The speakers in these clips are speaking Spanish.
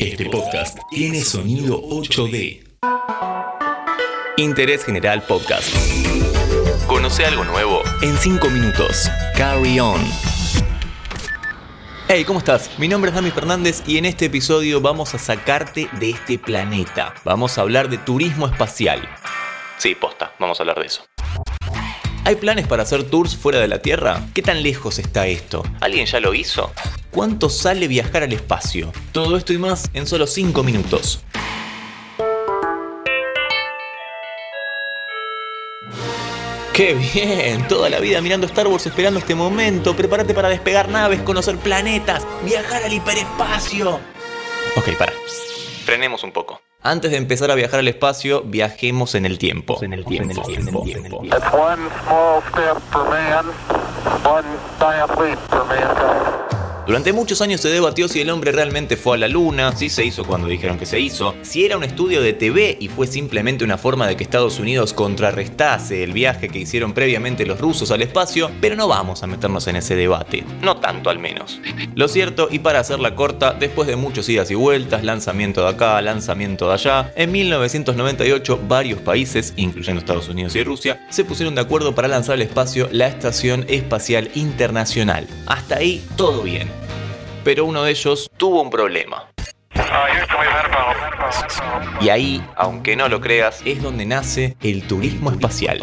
Este podcast tiene sonido 8D. Interés General Podcast. Conoce algo nuevo en 5 minutos. Carry on. Hey, ¿cómo estás? Mi nombre es Dami Fernández y en este episodio vamos a sacarte de este planeta. Vamos a hablar de turismo espacial. Sí, posta, vamos a hablar de eso. ¿Hay planes para hacer tours fuera de la Tierra? ¿Qué tan lejos está esto? ¿Alguien ya lo hizo? ¿Cuánto sale viajar al espacio? Todo esto y más en solo 5 minutos. ¡Qué bien! Toda la vida mirando Star Wars esperando este momento. Prepárate para despegar naves, conocer planetas, viajar al hiperespacio. Ok, para. Frenemos un poco. Antes de empezar a viajar al espacio, viajemos en el tiempo. En el tiempo. En el tiempo. It's one small step for man, one giant leap for mankind. Durante muchos años se debatió si el hombre realmente fue a la luna, si se hizo cuando dijeron que se hizo, si era un estudio de TV y fue simplemente una forma de que Estados Unidos contrarrestase el viaje que hicieron previamente los rusos al espacio, pero no vamos a meternos en ese debate, no tanto al menos. Lo cierto, y para hacerla corta, después de muchos idas y vueltas, lanzamiento de acá, lanzamiento de allá, en 1998 varios países, incluyendo Estados Unidos y Rusia, se pusieron de acuerdo para lanzar al espacio la Estación Espacial Internacional. Hasta ahí todo bien pero uno de ellos tuvo un problema. Y ahí, aunque no lo creas, es donde nace el turismo espacial.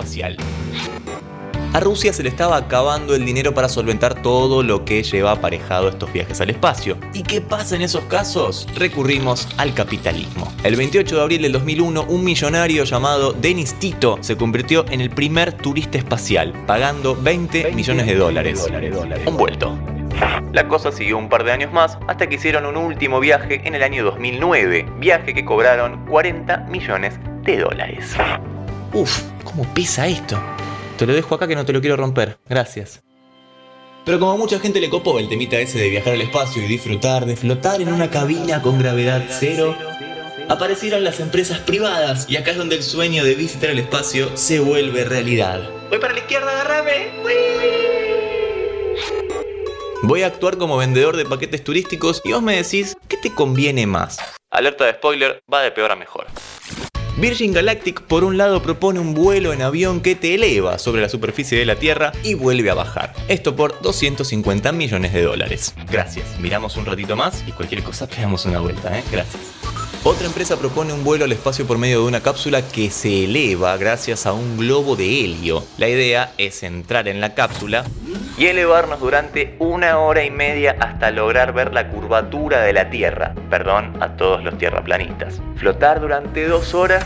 A Rusia se le estaba acabando el dinero para solventar todo lo que lleva aparejado estos viajes al espacio. ¿Y qué pasa en esos casos? Recurrimos al capitalismo. El 28 de abril del 2001, un millonario llamado Denis Tito se convirtió en el primer turista espacial, pagando 20 millones de dólares. Un vuelto. La cosa siguió un par de años más hasta que hicieron un último viaje en el año 2009, viaje que cobraron 40 millones de dólares. Uf, ¿cómo pesa esto? Te lo dejo acá que no te lo quiero romper, gracias. Pero como a mucha gente le copó el temita ese de viajar al espacio y disfrutar de flotar en una cabina con gravedad cero, aparecieron las empresas privadas y acá es donde el sueño de visitar el espacio se vuelve realidad. Voy para la izquierda, agarrame. Voy a actuar como vendedor de paquetes turísticos y vos me decís, ¿qué te conviene más? Alerta de spoiler, va de peor a mejor. Virgin Galactic por un lado propone un vuelo en avión que te eleva sobre la superficie de la Tierra y vuelve a bajar. Esto por 250 millones de dólares. Gracias. Miramos un ratito más y cualquier cosa pegamos una vuelta, ¿eh? Gracias. Otra empresa propone un vuelo al espacio por medio de una cápsula que se eleva gracias a un globo de helio. La idea es entrar en la cápsula y elevarnos durante una hora y media hasta lograr ver la curvatura de la Tierra. Perdón a todos los tierraplanistas. Flotar durante dos horas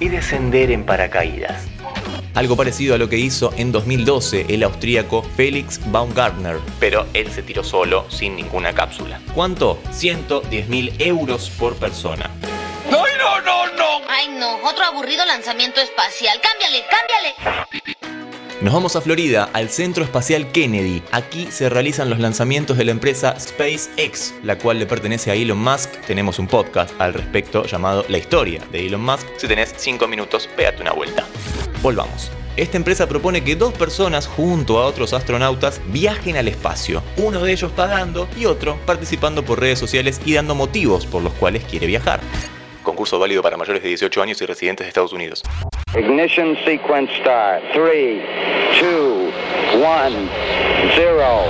y descender en paracaídas. Algo parecido a lo que hizo en 2012 el austríaco Felix Baumgartner, pero él se tiró solo, sin ninguna cápsula. ¿Cuánto? 110 mil euros por persona. Ay, no, otro aburrido lanzamiento espacial. Cámbiale, cámbiale. Nos vamos a Florida, al Centro Espacial Kennedy. Aquí se realizan los lanzamientos de la empresa SpaceX, la cual le pertenece a Elon Musk. Tenemos un podcast al respecto llamado La historia de Elon Musk. Si tenés 5 minutos, pégate una vuelta. Volvamos. Esta empresa propone que dos personas junto a otros astronautas viajen al espacio, uno de ellos pagando y otro participando por redes sociales y dando motivos por los cuales quiere viajar. Concurso válido para mayores de 18 años y residentes de Estados Unidos. Ignition sequence start. Three, two, one, zero.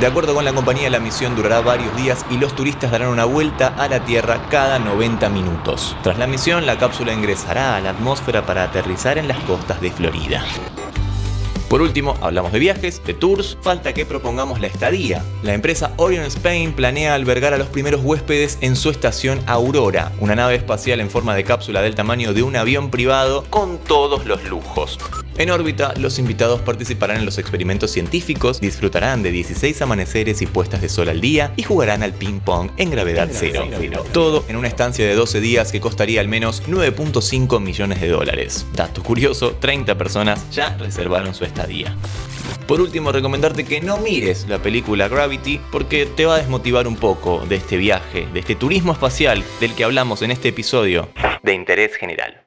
De acuerdo con la compañía, la misión durará varios días y los turistas darán una vuelta a la Tierra cada 90 minutos. Tras la misión, la cápsula ingresará a la atmósfera para aterrizar en las costas de Florida. Por último, hablamos de viajes, de tours, falta que propongamos la estadía. La empresa Orion Spain planea albergar a los primeros huéspedes en su estación Aurora, una nave espacial en forma de cápsula del tamaño de un avión privado con todos los lujos. En órbita, los invitados participarán en los experimentos científicos, disfrutarán de 16 amaneceres y puestas de sol al día y jugarán al ping-pong en gravedad cero. Todo en una estancia de 12 días que costaría al menos 9.5 millones de dólares. Dato curioso, 30 personas ya reservaron su estadía. Por último, recomendarte que no mires la película Gravity porque te va a desmotivar un poco de este viaje, de este turismo espacial del que hablamos en este episodio de interés general.